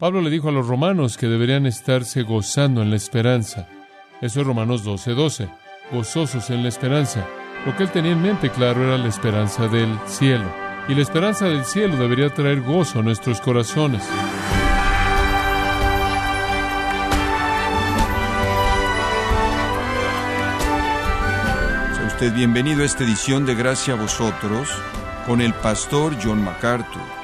Pablo le dijo a los romanos que deberían estarse gozando en la esperanza. Eso es Romanos 12:12. 12. Gozosos en la esperanza. Lo que él tenía en mente, claro, era la esperanza del cielo. Y la esperanza del cielo debería traer gozo a nuestros corazones. Sea usted bienvenido a esta edición de Gracia a vosotros con el pastor John MacArthur.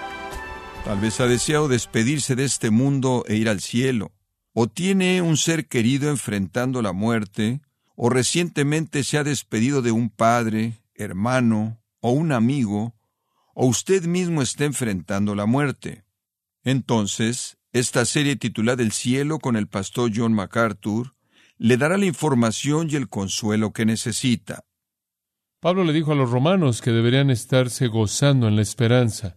Tal vez ha deseado despedirse de este mundo e ir al cielo, o tiene un ser querido enfrentando la muerte, o recientemente se ha despedido de un padre, hermano o un amigo, o usted mismo está enfrentando la muerte. Entonces, esta serie titulada El cielo con el pastor John MacArthur le dará la información y el consuelo que necesita. Pablo le dijo a los romanos que deberían estarse gozando en la esperanza.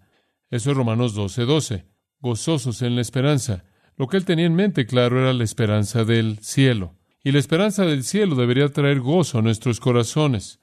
Eso es Romanos 12:12. 12. Gozosos en la esperanza. Lo que él tenía en mente, claro, era la esperanza del cielo. Y la esperanza del cielo debería traer gozo a nuestros corazones.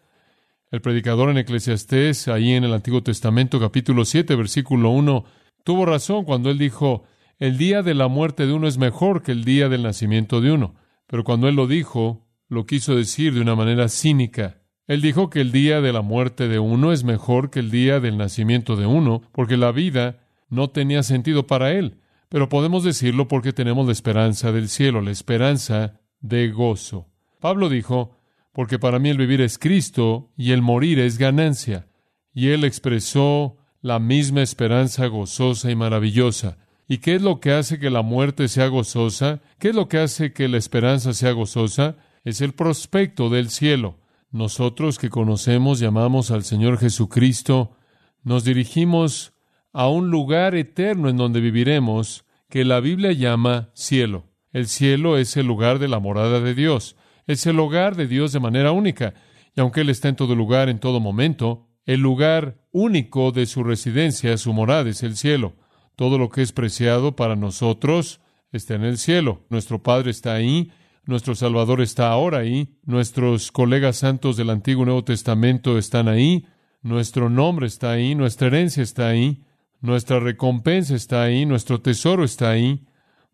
El predicador en Eclesiastés, ahí en el Antiguo Testamento, capítulo 7, versículo 1, tuvo razón cuando él dijo, el día de la muerte de uno es mejor que el día del nacimiento de uno. Pero cuando él lo dijo, lo quiso decir de una manera cínica. Él dijo que el día de la muerte de uno es mejor que el día del nacimiento de uno, porque la vida no tenía sentido para él. Pero podemos decirlo porque tenemos la esperanza del cielo, la esperanza de gozo. Pablo dijo, porque para mí el vivir es Cristo y el morir es ganancia. Y él expresó la misma esperanza gozosa y maravillosa. ¿Y qué es lo que hace que la muerte sea gozosa? ¿Qué es lo que hace que la esperanza sea gozosa? Es el prospecto del cielo. Nosotros que conocemos, llamamos al Señor Jesucristo, nos dirigimos a un lugar eterno en donde viviremos, que la Biblia llama cielo. El cielo es el lugar de la morada de Dios, es el hogar de Dios de manera única, y aunque Él está en todo lugar, en todo momento, el lugar único de su residencia, su morada, es el cielo. Todo lo que es preciado para nosotros está en el cielo. Nuestro Padre está ahí, nuestro Salvador está ahora ahí, nuestros colegas santos del Antiguo y Nuevo Testamento están ahí, nuestro nombre está ahí, nuestra herencia está ahí, nuestra recompensa está ahí, nuestro tesoro está ahí,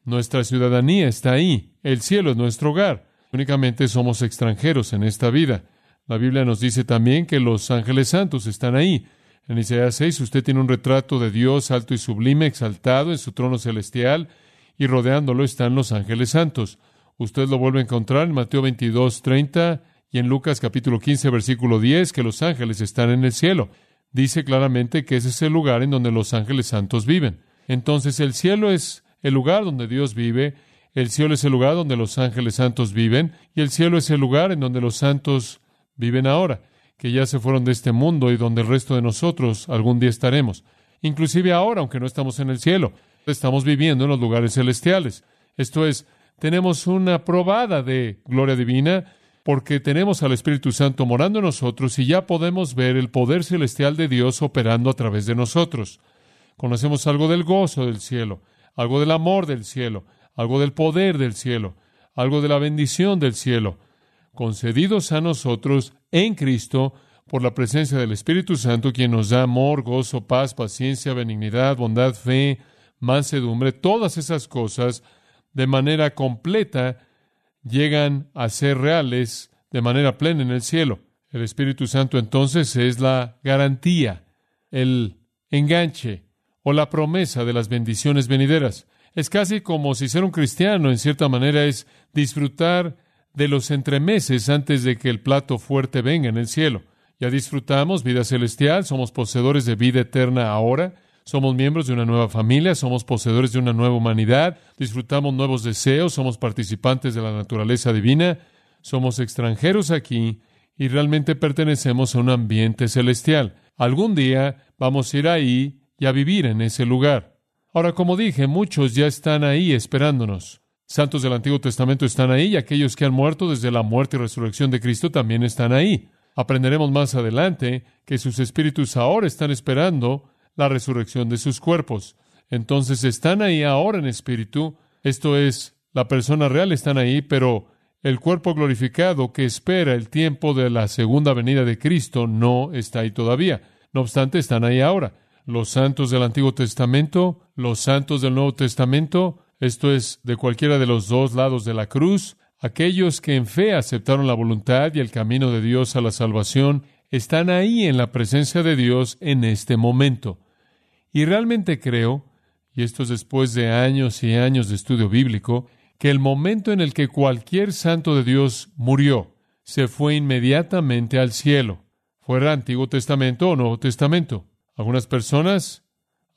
nuestra ciudadanía está ahí, el cielo es nuestro hogar. Únicamente somos extranjeros en esta vida. La Biblia nos dice también que los ángeles santos están ahí. En Isaías 6 usted tiene un retrato de Dios alto y sublime, exaltado en su trono celestial, y rodeándolo están los ángeles santos. Usted lo vuelve a encontrar en Mateo 22, 30 y en Lucas capítulo 15, versículo 10, que los ángeles están en el cielo. Dice claramente que ese es el lugar en donde los ángeles santos viven. Entonces el cielo es el lugar donde Dios vive, el cielo es el lugar donde los ángeles santos viven, y el cielo es el lugar en donde los santos viven ahora, que ya se fueron de este mundo y donde el resto de nosotros algún día estaremos. Inclusive ahora, aunque no estamos en el cielo, estamos viviendo en los lugares celestiales. Esto es, tenemos una probada de gloria divina porque tenemos al Espíritu Santo morando en nosotros y ya podemos ver el poder celestial de Dios operando a través de nosotros. Conocemos algo del gozo del cielo, algo del amor del cielo, algo del poder del cielo, algo de la bendición del cielo, concedidos a nosotros en Cristo por la presencia del Espíritu Santo, quien nos da amor, gozo, paz, paciencia, benignidad, bondad, fe, mansedumbre, todas esas cosas de manera completa llegan a ser reales de manera plena en el cielo. El Espíritu Santo entonces es la garantía, el enganche o la promesa de las bendiciones venideras. Es casi como si ser un cristiano, en cierta manera, es disfrutar de los entremeses antes de que el plato fuerte venga en el cielo. Ya disfrutamos vida celestial, somos poseedores de vida eterna ahora, somos miembros de una nueva familia, somos poseedores de una nueva humanidad, disfrutamos nuevos deseos, somos participantes de la naturaleza divina, somos extranjeros aquí y realmente pertenecemos a un ambiente celestial. Algún día vamos a ir ahí y a vivir en ese lugar. Ahora, como dije, muchos ya están ahí esperándonos. Santos del Antiguo Testamento están ahí y aquellos que han muerto desde la muerte y resurrección de Cristo también están ahí. Aprenderemos más adelante que sus espíritus ahora están esperando la resurrección de sus cuerpos. Entonces están ahí ahora en espíritu, esto es, la persona real están ahí, pero el cuerpo glorificado que espera el tiempo de la segunda venida de Cristo no está ahí todavía. No obstante, están ahí ahora. los santos del Antiguo Testamento, los santos del Nuevo Testamento, esto es, de cualquiera de los dos lados de la cruz, aquellos que en fe aceptaron la voluntad y el camino de Dios a la salvación, están ahí en la presencia de Dios en este momento. Y realmente creo, y esto es después de años y años de estudio bíblico, que el momento en el que cualquier santo de Dios murió, se fue inmediatamente al cielo, fuera Antiguo Testamento o Nuevo Testamento. Algunas personas,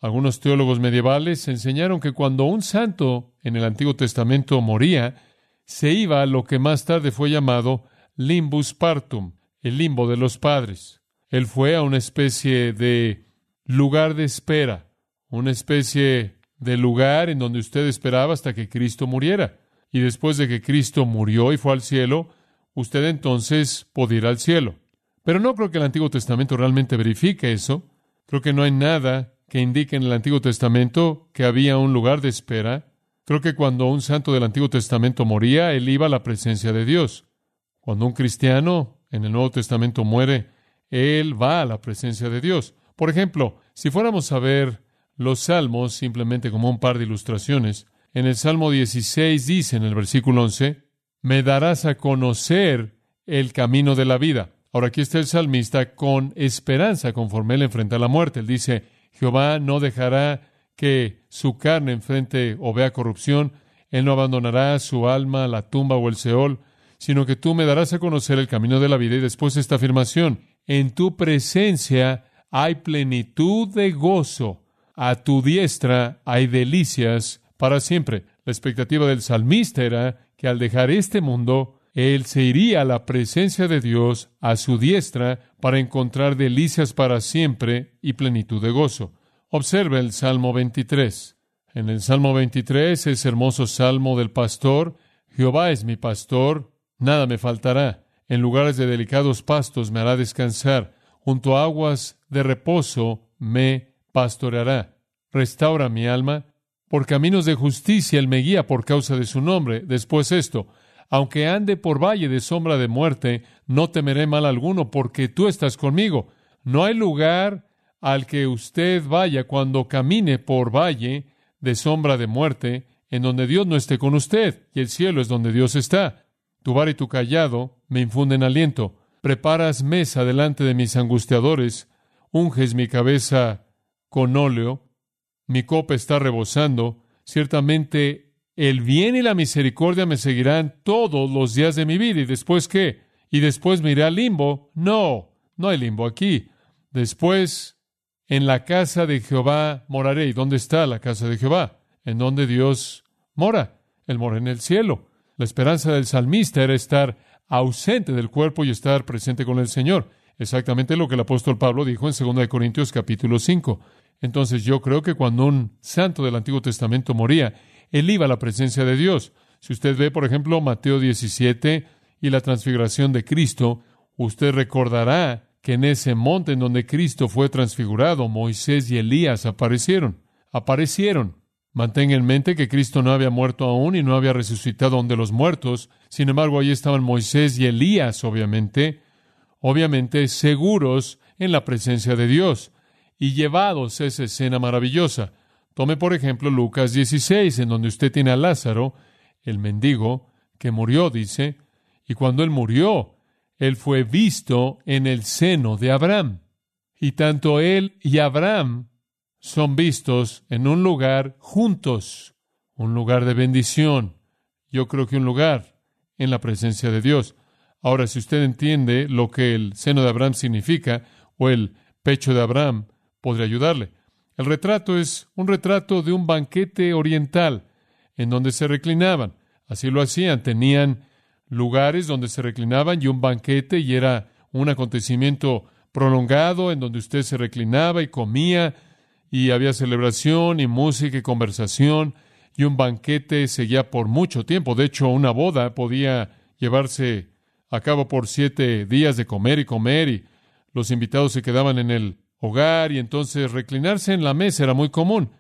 algunos teólogos medievales enseñaron que cuando un santo en el Antiguo Testamento moría, se iba a lo que más tarde fue llamado limbus partum, el limbo de los padres. Él fue a una especie de lugar de espera, una especie de lugar en donde usted esperaba hasta que Cristo muriera. Y después de que Cristo murió y fue al cielo, usted entonces podía ir al cielo. Pero no creo que el Antiguo Testamento realmente verifique eso. Creo que no hay nada que indique en el Antiguo Testamento que había un lugar de espera. Creo que cuando un santo del Antiguo Testamento moría, él iba a la presencia de Dios. Cuando un cristiano en el Nuevo Testamento muere, él va a la presencia de Dios. Por ejemplo, si fuéramos a ver los salmos simplemente como un par de ilustraciones, en el Salmo 16 dice en el versículo 11, me darás a conocer el camino de la vida. Ahora aquí está el salmista con esperanza conforme él enfrenta la muerte. Él dice, Jehová no dejará que su carne enfrente o vea corrupción, él no abandonará su alma, la tumba o el Seol, sino que tú me darás a conocer el camino de la vida. Y después esta afirmación, en tu presencia hay plenitud de gozo, a tu diestra hay delicias para siempre. La expectativa del salmista era que al dejar este mundo, él se iría a la presencia de Dios a su diestra para encontrar delicias para siempre y plenitud de gozo. Observe el Salmo 23. En el Salmo 23, ese hermoso salmo del pastor, Jehová es mi pastor, nada me faltará. En lugares de delicados pastos me hará descansar, junto a aguas de reposo me pastoreará. Restaura mi alma, por caminos de justicia él me guía por causa de su nombre. Después esto, aunque ande por valle de sombra de muerte, no temeré mal alguno, porque tú estás conmigo. No hay lugar al que usted vaya cuando camine por valle de sombra de muerte, en donde Dios no esté con usted, y el cielo es donde Dios está. Tu bar y tu callado me infunden aliento. Preparas mesa delante de mis angustiadores, unges mi cabeza con óleo, mi copa está rebosando, ciertamente el bien y la misericordia me seguirán todos los días de mi vida. ¿Y después qué? ¿Y después me iré al limbo? No, no hay limbo aquí. Después, en la casa de Jehová moraré. ¿Y dónde está la casa de Jehová? En donde Dios mora. Él mora en el cielo. La esperanza del salmista era estar ausente del cuerpo y estar presente con el Señor. Exactamente lo que el apóstol Pablo dijo en 2 Corintios capítulo 5. Entonces yo creo que cuando un santo del Antiguo Testamento moría, él iba a la presencia de Dios. Si usted ve, por ejemplo, Mateo 17 y la transfiguración de Cristo, usted recordará que en ese monte en donde Cristo fue transfigurado, Moisés y Elías aparecieron. Aparecieron. Mantenga en mente que Cristo no había muerto aún y no había resucitado aún de los muertos. Sin embargo, allí estaban Moisés y Elías, obviamente, obviamente seguros en la presencia de Dios y llevados a esa escena maravillosa. Tome, por ejemplo, Lucas 16, en donde usted tiene a Lázaro, el mendigo, que murió, dice, y cuando él murió, él fue visto en el seno de Abraham. Y tanto él y Abraham son vistos en un lugar juntos, un lugar de bendición. Yo creo que un lugar en la presencia de Dios. Ahora, si usted entiende lo que el seno de Abraham significa, o el pecho de Abraham, podría ayudarle. El retrato es un retrato de un banquete oriental en donde se reclinaban. Así lo hacían. Tenían lugares donde se reclinaban y un banquete y era un acontecimiento prolongado en donde usted se reclinaba y comía y había celebración y música y conversación y un banquete seguía por mucho tiempo. De hecho, una boda podía llevarse a cabo por siete días de comer y comer y los invitados se quedaban en el hogar y entonces reclinarse en la mesa era muy común.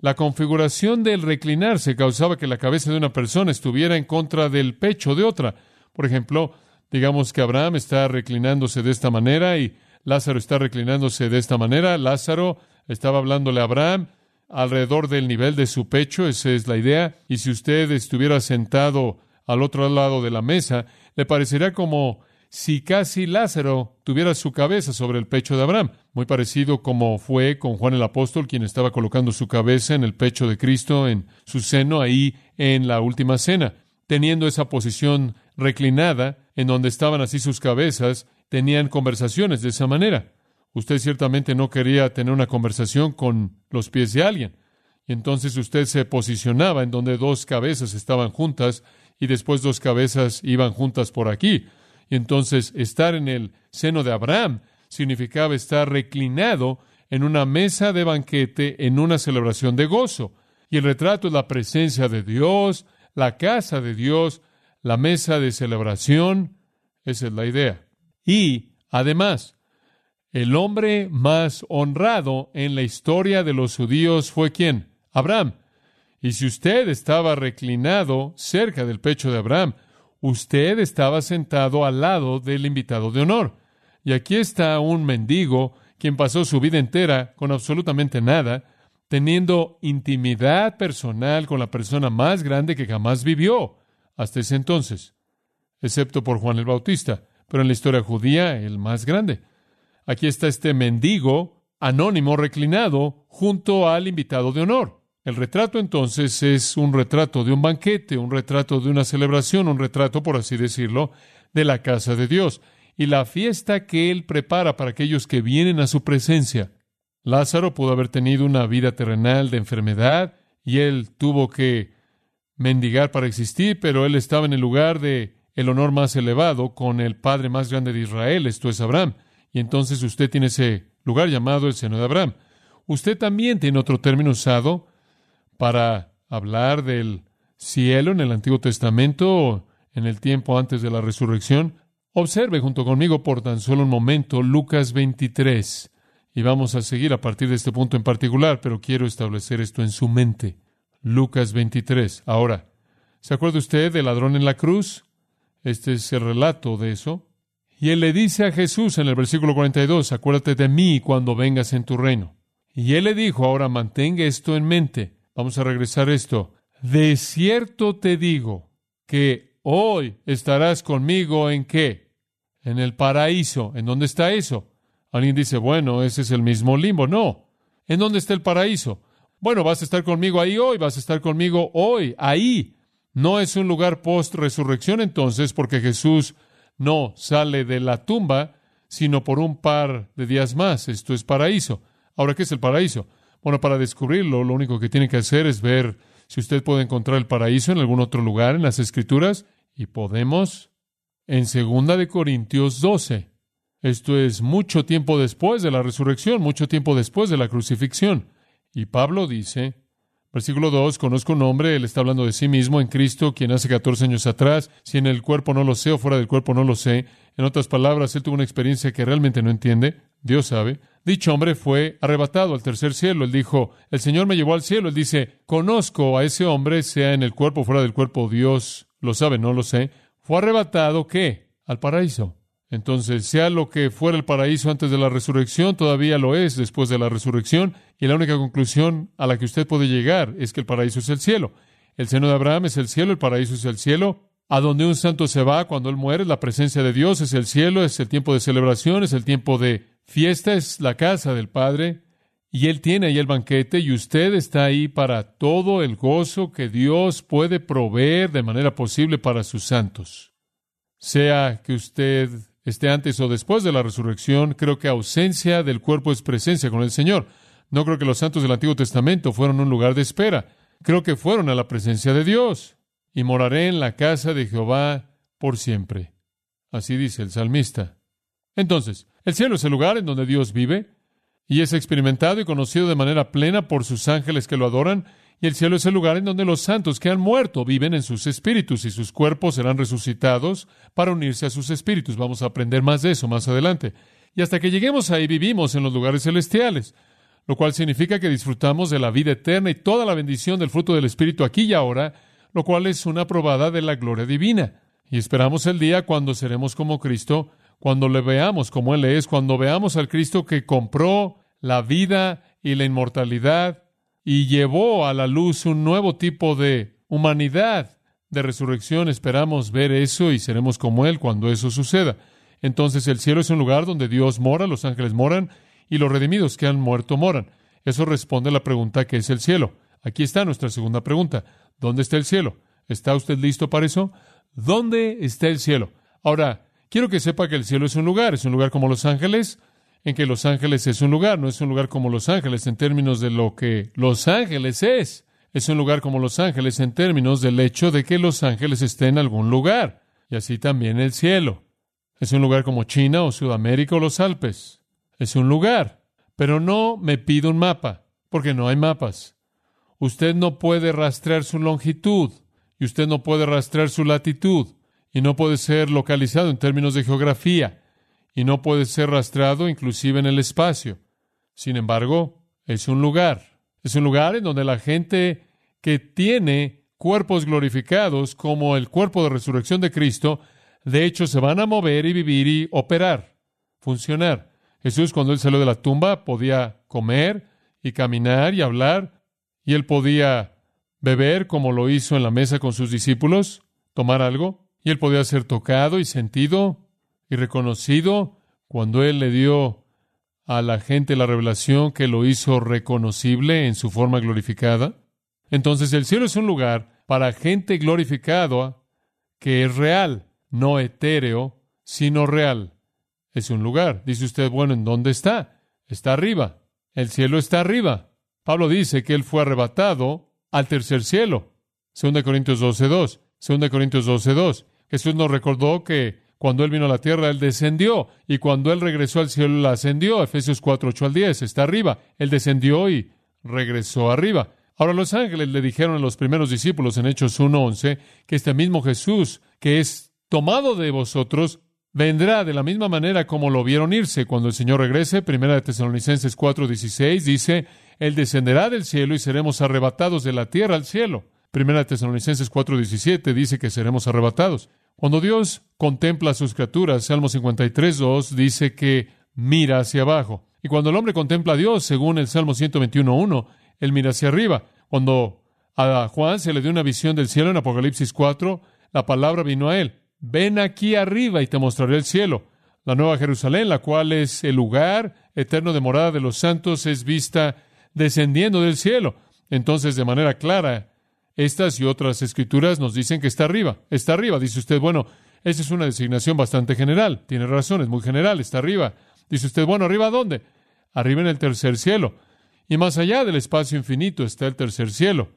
La configuración del reclinarse causaba que la cabeza de una persona estuviera en contra del pecho de otra. Por ejemplo, digamos que Abraham está reclinándose de esta manera y Lázaro está reclinándose de esta manera. Lázaro Estaba hablándole a Abraham alrededor del nivel de su pecho, esa es la idea, y si usted estuviera sentado al otro lado de la mesa, le parecería como si casi Lázaro tuviera su cabeza sobre el pecho de Abraham, muy parecido como fue con Juan el apóstol, quien estaba colocando su cabeza en el pecho de Cristo, en su seno, ahí en la última cena, teniendo esa posición reclinada, en donde estaban así sus cabezas, tenían conversaciones de esa manera. Usted ciertamente no quería tener una conversación con los pies de alguien. Y entonces usted se posicionaba en donde dos cabezas estaban juntas y después dos cabezas iban juntas por aquí. Y entonces estar en el seno de Abraham significaba estar reclinado en una mesa de banquete en una celebración de gozo. Y el retrato es la presencia de Dios, la casa de Dios, la mesa de celebración. Esa es la idea. Y, además, el hombre más honrado en la historia de los judíos fue quién? Abraham. Y si usted estaba reclinado cerca del pecho de Abraham, usted estaba sentado al lado del invitado de honor. Y aquí está un mendigo quien pasó su vida entera con absolutamente nada, teniendo intimidad personal con la persona más grande que jamás vivió hasta ese entonces, excepto por Juan el Bautista, pero en la historia judía el más grande. Aquí está este mendigo anónimo reclinado junto al invitado de honor. El retrato entonces es un retrato de un banquete, un retrato de una celebración, un retrato, por así decirlo, de la casa de Dios y la fiesta que Él prepara para aquellos que vienen a su presencia. Lázaro pudo haber tenido una vida terrenal de enfermedad y él tuvo que mendigar para existir, pero él estaba en el lugar de el honor más elevado con el padre más grande de Israel, esto es Abraham. Y entonces usted tiene ese lugar llamado el seno de Abraham. Usted también tiene otro término usado para hablar del cielo en el Antiguo Testamento, en el tiempo antes de la resurrección. Observe junto conmigo por tan solo un momento Lucas 23. Y vamos a seguir a partir de este punto en particular, pero quiero establecer esto en su mente. Lucas 23. Ahora, ¿se acuerda usted del ladrón en la cruz? Este es el relato de eso. Y él le dice a Jesús en el versículo 42, acuérdate de mí cuando vengas en tu reino. Y él le dijo, ahora mantenga esto en mente. Vamos a regresar a esto. De cierto te digo que hoy estarás conmigo en qué? En el paraíso. ¿En dónde está eso? Alguien dice, bueno, ese es el mismo limbo. No. ¿En dónde está el paraíso? Bueno, vas a estar conmigo ahí hoy, vas a estar conmigo hoy, ahí. No es un lugar post-resurrección entonces, porque Jesús no sale de la tumba, sino por un par de días más. Esto es paraíso. Ahora, ¿qué es el paraíso? Bueno, para descubrirlo, lo único que tiene que hacer es ver si usted puede encontrar el paraíso en algún otro lugar en las Escrituras. Y podemos en Segunda de Corintios 12. Esto es mucho tiempo después de la resurrección, mucho tiempo después de la crucifixión. Y Pablo dice, Versículo 2, conozco un hombre, él está hablando de sí mismo en Cristo, quien hace 14 años atrás, si en el cuerpo no lo sé o fuera del cuerpo no lo sé. En otras palabras, él tuvo una experiencia que realmente no entiende, Dios sabe. Dicho hombre fue arrebatado al tercer cielo. Él dijo, el Señor me llevó al cielo. Él dice, conozco a ese hombre, sea en el cuerpo o fuera del cuerpo, Dios lo sabe, no lo sé. Fue arrebatado, ¿qué? Al paraíso. Entonces, sea lo que fuera el paraíso antes de la resurrección, todavía lo es después de la resurrección, y la única conclusión a la que usted puede llegar es que el paraíso es el cielo. El seno de Abraham es el cielo, el paraíso es el cielo. A donde un santo se va cuando él muere, la presencia de Dios es el cielo, es el tiempo de celebración, es el tiempo de fiesta, es la casa del Padre. Y Él tiene ahí el banquete y usted está ahí para todo el gozo que Dios puede proveer de manera posible para sus santos. Sea que usted esté antes o después de la resurrección, creo que ausencia del cuerpo es presencia con el Señor. No creo que los santos del Antiguo Testamento fueron un lugar de espera. Creo que fueron a la presencia de Dios. Y moraré en la casa de Jehová por siempre. Así dice el salmista. Entonces, el cielo es el lugar en donde Dios vive y es experimentado y conocido de manera plena por sus ángeles que lo adoran y el cielo es el lugar en donde los santos que han muerto viven en sus espíritus y sus cuerpos serán resucitados para unirse a sus espíritus. Vamos a aprender más de eso más adelante. Y hasta que lleguemos ahí vivimos en los lugares celestiales, lo cual significa que disfrutamos de la vida eterna y toda la bendición del fruto del Espíritu aquí y ahora, lo cual es una probada de la gloria divina. Y esperamos el día cuando seremos como Cristo, cuando le veamos como Él es, cuando veamos al Cristo que compró la vida y la inmortalidad y llevó a la luz un nuevo tipo de humanidad de resurrección. Esperamos ver eso y seremos como Él cuando eso suceda. Entonces el cielo es un lugar donde Dios mora, los ángeles moran y los redimidos que han muerto moran. Eso responde a la pregunta que es el cielo. Aquí está nuestra segunda pregunta. ¿Dónde está el cielo? ¿Está usted listo para eso? ¿Dónde está el cielo? Ahora, quiero que sepa que el cielo es un lugar, es un lugar como los ángeles, en que Los Ángeles es un lugar, no es un lugar como Los Ángeles en términos de lo que Los Ángeles es. Es un lugar como Los Ángeles en términos del hecho de que Los Ángeles esté en algún lugar, y así también el cielo. Es un lugar como China o Sudamérica o los Alpes. Es un lugar, pero no me pido un mapa, porque no hay mapas. Usted no puede rastrear su longitud, y usted no puede rastrear su latitud, y no puede ser localizado en términos de geografía y no puede ser rastreado inclusive en el espacio. Sin embargo, es un lugar. Es un lugar en donde la gente que tiene cuerpos glorificados como el cuerpo de resurrección de Cristo, de hecho se van a mover y vivir y operar, funcionar. Jesús cuando él salió de la tumba podía comer y caminar y hablar, y él podía beber como lo hizo en la mesa con sus discípulos, tomar algo, y él podía ser tocado y sentido y reconocido cuando Él le dio a la gente la revelación que lo hizo reconocible en su forma glorificada. Entonces el cielo es un lugar para gente glorificada que es real, no etéreo, sino real. Es un lugar. Dice usted, bueno, ¿en dónde está? Está arriba. El cielo está arriba. Pablo dice que él fue arrebatado al tercer cielo. 2 Corintios 12.2. 2 Corintios 12.2. Jesús nos recordó que cuando Él vino a la tierra, Él descendió. Y cuando Él regresó al cielo, Él ascendió. Efesios 4, 8 al 10. Está arriba. Él descendió y regresó arriba. Ahora los ángeles le dijeron a los primeros discípulos en Hechos 1.11 que este mismo Jesús, que es tomado de vosotros, vendrá de la misma manera como lo vieron irse. Cuando el Señor regrese, primera de Tesalonicenses 4.16 dice, Él descenderá del cielo y seremos arrebatados de la tierra al cielo. Primera de Tesalonicenses 4.17 dice que seremos arrebatados. Cuando Dios contempla a sus criaturas, Salmo 53, 2 dice que mira hacia abajo. Y cuando el hombre contempla a Dios, según el Salmo 121, él mira hacia arriba. Cuando a Juan se le dio una visión del cielo en Apocalipsis 4, la palabra vino a él. Ven aquí arriba y te mostraré el cielo. La nueva Jerusalén, la cual es el lugar eterno de morada de los santos, es vista descendiendo del cielo. Entonces, de manera clara, estas y otras escrituras nos dicen que está arriba. Está arriba. Dice usted, bueno, esa es una designación bastante general. Tiene razón, es muy general. Está arriba. Dice usted, bueno, ¿arriba dónde? Arriba en el tercer cielo. Y más allá del espacio infinito está el tercer cielo.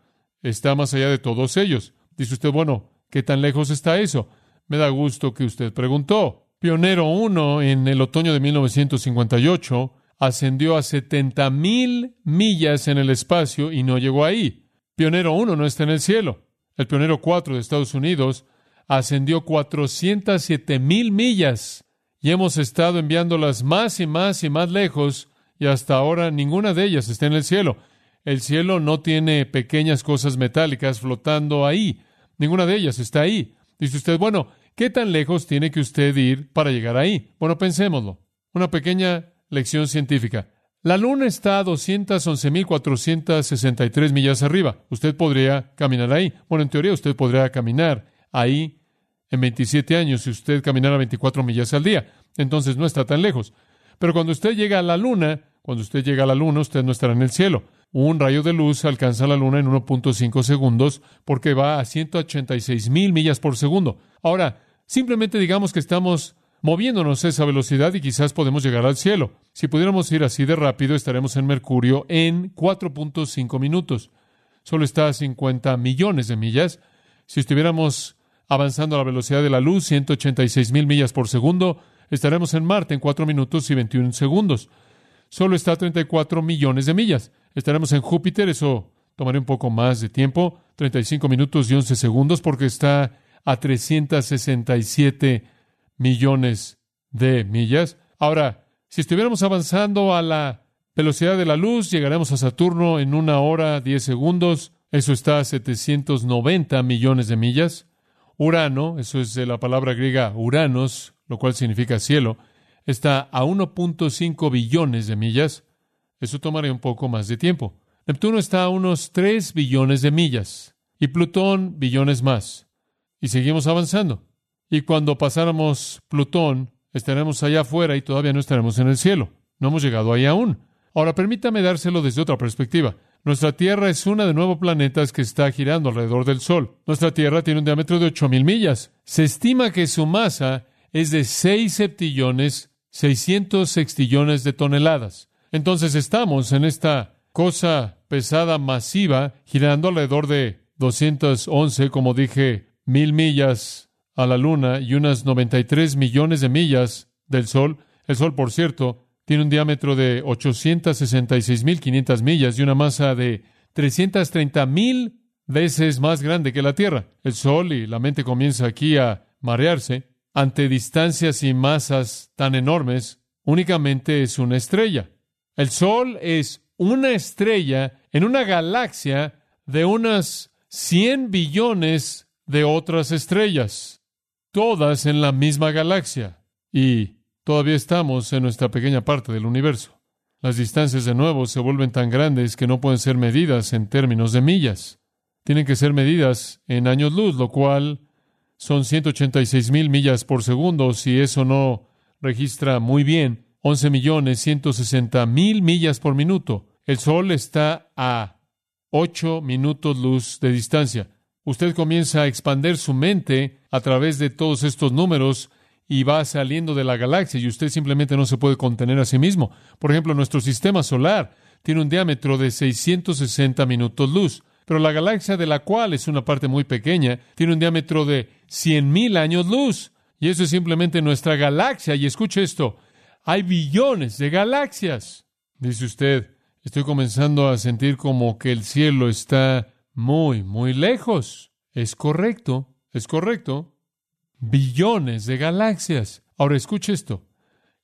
Está más allá de todos ellos. Dice usted, bueno, ¿qué tan lejos está eso? Me da gusto que usted preguntó. Pionero 1 en el otoño de 1958 ascendió a 70 mil millas en el espacio y no llegó ahí. Pionero 1 no está en el cielo. El pionero 4 de Estados Unidos ascendió 407 mil millas y hemos estado enviándolas más y más y más lejos y hasta ahora ninguna de ellas está en el cielo. El cielo no tiene pequeñas cosas metálicas flotando ahí. Ninguna de ellas está ahí. Dice usted, bueno, ¿qué tan lejos tiene que usted ir para llegar ahí? Bueno, pensémoslo. Una pequeña lección científica. La Luna está a 211.463 millas arriba. Usted podría caminar ahí. Bueno, en teoría usted podría caminar ahí en 27 años si usted caminara 24 millas al día. Entonces no está tan lejos. Pero cuando usted llega a la Luna, cuando usted llega a la Luna, usted no estará en el cielo. Un rayo de luz alcanza la Luna en 1.5 segundos porque va a 186 mil millas por segundo. Ahora, simplemente digamos que estamos moviéndonos esa velocidad y quizás podemos llegar al cielo. Si pudiéramos ir así de rápido, estaremos en Mercurio en 4.5 minutos. Solo está a 50 millones de millas. Si estuviéramos avanzando a la velocidad de la luz, 186 mil millas por segundo, estaremos en Marte en 4 minutos y 21 segundos. Solo está a 34 millones de millas. Estaremos en Júpiter, eso tomaría un poco más de tiempo, 35 minutos y 11 segundos, porque está a 367 millones de millas. Ahora, si estuviéramos avanzando a la velocidad de la luz, llegaremos a Saturno en una hora, diez segundos. Eso está a 790 millones de millas. Urano, eso es de la palabra griega Uranos, lo cual significa cielo, está a 1.5 billones de millas. Eso tomaría un poco más de tiempo. Neptuno está a unos 3 billones de millas y Plutón billones más. Y seguimos avanzando. Y cuando pasáramos Plutón, estaremos allá afuera y todavía no estaremos en el cielo. No hemos llegado ahí aún. Ahora permítame dárselo desde otra perspectiva. Nuestra Tierra es una de nueve planetas que está girando alrededor del Sol. Nuestra Tierra tiene un diámetro de ocho mil millas. Se estima que su masa es de seis septillones, 600 sextillones de toneladas. Entonces estamos en esta cosa pesada masiva girando alrededor de 211, como dije, mil millas a la Luna y unas 93 millones de millas del Sol. El Sol, por cierto, tiene un diámetro de 866.500 millas y una masa de 330.000 veces más grande que la Tierra. El Sol y la mente comienza aquí a marearse ante distancias y masas tan enormes. Únicamente es una estrella. El Sol es una estrella en una galaxia de unas 100 billones de otras estrellas, todas en la misma galaxia. Y Todavía estamos en nuestra pequeña parte del universo. Las distancias de nuevo se vuelven tan grandes que no pueden ser medidas en términos de millas. Tienen que ser medidas en años luz, lo cual son 186 mil millas por segundo. Si eso no registra muy bien, 11 millones 160 mil millas por minuto. El Sol está a 8 minutos luz de distancia. Usted comienza a expander su mente a través de todos estos números y va saliendo de la galaxia y usted simplemente no se puede contener a sí mismo. Por ejemplo, nuestro sistema solar tiene un diámetro de 660 minutos luz, pero la galaxia de la cual es una parte muy pequeña tiene un diámetro de 100.000 años luz. Y eso es simplemente nuestra galaxia. Y escuche esto, hay billones de galaxias. Dice usted, estoy comenzando a sentir como que el cielo está muy, muy lejos. Es correcto, es correcto billones de galaxias. Ahora escuche esto.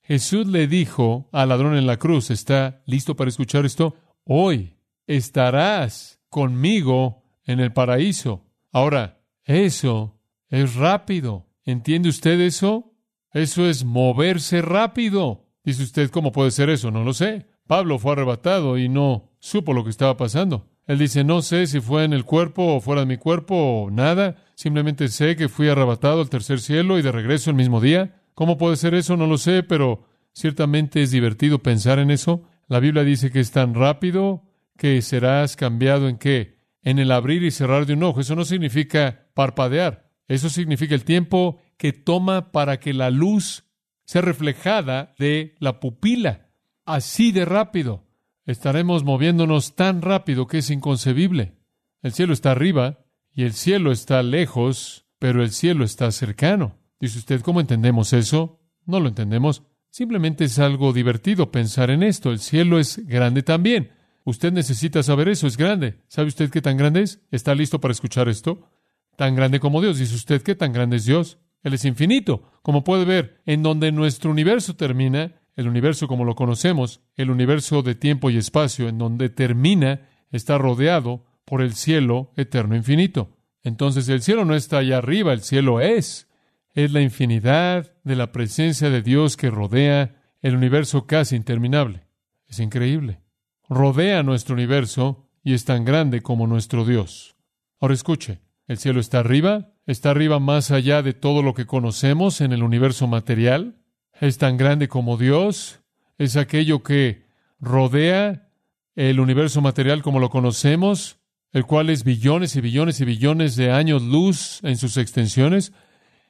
Jesús le dijo al ladrón en la cruz, ¿está listo para escuchar esto? Hoy estarás conmigo en el paraíso. Ahora, eso es rápido. ¿Entiende usted eso? Eso es moverse rápido. Dice usted, ¿cómo puede ser eso? No lo sé. Pablo fue arrebatado y no supo lo que estaba pasando. Él dice, no sé si fue en el cuerpo o fuera de mi cuerpo o nada, simplemente sé que fui arrebatado al tercer cielo y de regreso el mismo día. ¿Cómo puede ser eso? No lo sé, pero ciertamente es divertido pensar en eso. La Biblia dice que es tan rápido que serás cambiado en qué? En el abrir y cerrar de un ojo. Eso no significa parpadear. Eso significa el tiempo que toma para que la luz sea reflejada de la pupila. Así de rápido estaremos moviéndonos tan rápido que es inconcebible. El cielo está arriba y el cielo está lejos, pero el cielo está cercano. Dice usted, ¿cómo entendemos eso? No lo entendemos. Simplemente es algo divertido pensar en esto. El cielo es grande también. Usted necesita saber eso, es grande. ¿Sabe usted qué tan grande es? ¿Está listo para escuchar esto? Tan grande como Dios. Dice usted, ¿qué tan grande es Dios? Él es infinito. Como puede ver, en donde nuestro universo termina, el universo como lo conocemos, el universo de tiempo y espacio, en donde termina, está rodeado por el cielo eterno infinito. Entonces el cielo no está allá arriba, el cielo es. Es la infinidad de la presencia de Dios que rodea el universo casi interminable. Es increíble. Rodea nuestro universo y es tan grande como nuestro Dios. Ahora escuche, el cielo está arriba, está arriba más allá de todo lo que conocemos en el universo material, es tan grande como Dios, es aquello que rodea el universo material como lo conocemos, el cual es billones y billones y billones de años luz en sus extensiones,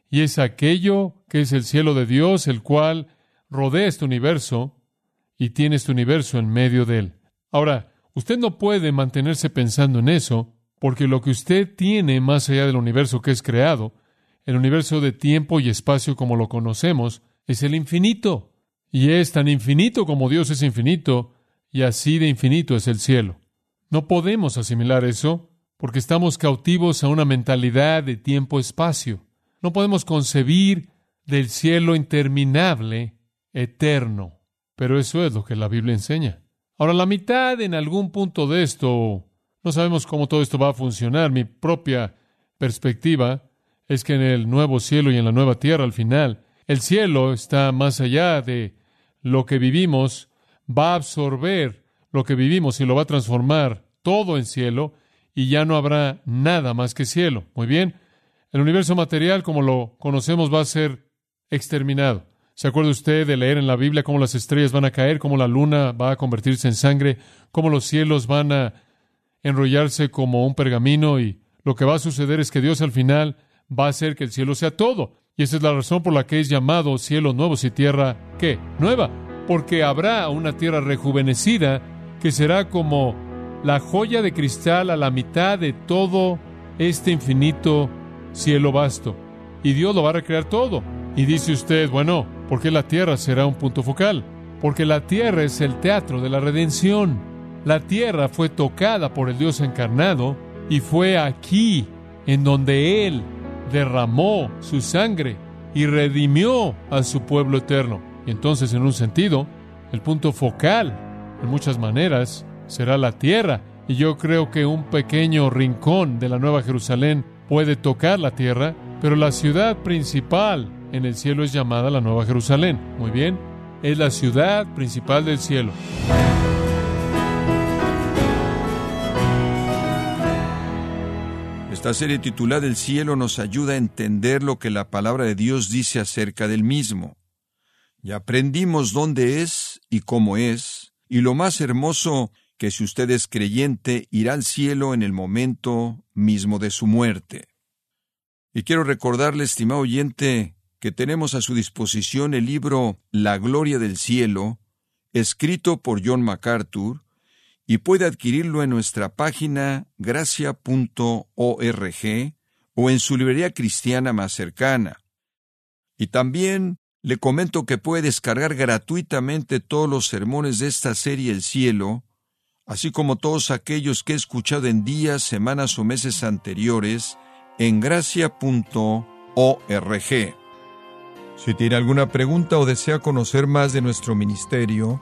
y es aquello que es el cielo de Dios, el cual rodea este universo y tiene este universo en medio de él. Ahora, usted no puede mantenerse pensando en eso, porque lo que usted tiene más allá del universo que es creado, el universo de tiempo y espacio como lo conocemos, es el infinito. Y es tan infinito como Dios es infinito, y así de infinito es el cielo. No podemos asimilar eso porque estamos cautivos a una mentalidad de tiempo-espacio. No podemos concebir del cielo interminable, eterno. Pero eso es lo que la Biblia enseña. Ahora, la mitad en algún punto de esto, no sabemos cómo todo esto va a funcionar. Mi propia perspectiva es que en el nuevo cielo y en la nueva tierra, al final, el cielo está más allá de lo que vivimos, va a absorber lo que vivimos y lo va a transformar todo en cielo y ya no habrá nada más que cielo. Muy bien. El universo material, como lo conocemos, va a ser exterminado. ¿Se acuerda usted de leer en la Biblia cómo las estrellas van a caer, cómo la luna va a convertirse en sangre, cómo los cielos van a enrollarse como un pergamino y lo que va a suceder es que Dios al final va a hacer que el cielo sea todo. Y esa es la razón por la que es llamado cielo nuevo y tierra, ¿qué? Nueva. Porque habrá una tierra rejuvenecida que será como la joya de cristal a la mitad de todo este infinito cielo vasto. Y Dios lo va a recrear todo. Y dice usted, bueno, ¿por qué la tierra será un punto focal? Porque la tierra es el teatro de la redención. La tierra fue tocada por el Dios encarnado y fue aquí en donde Él derramó su sangre y redimió a su pueblo eterno. Y entonces, en un sentido, el punto focal, en muchas maneras, será la tierra. Y yo creo que un pequeño rincón de la Nueva Jerusalén puede tocar la tierra, pero la ciudad principal en el cielo es llamada la Nueva Jerusalén. Muy bien, es la ciudad principal del cielo. Esta serie titulada El cielo nos ayuda a entender lo que la palabra de Dios dice acerca del mismo. Ya aprendimos dónde es y cómo es, y lo más hermoso que si usted es creyente irá al cielo en el momento mismo de su muerte. Y quiero recordarle, estimado oyente, que tenemos a su disposición el libro La Gloria del Cielo, escrito por John MacArthur, y puede adquirirlo en nuestra página gracia.org o en su librería cristiana más cercana. Y también le comento que puede descargar gratuitamente todos los sermones de esta serie El Cielo, así como todos aquellos que he escuchado en días, semanas o meses anteriores en gracia.org. Si tiene alguna pregunta o desea conocer más de nuestro ministerio,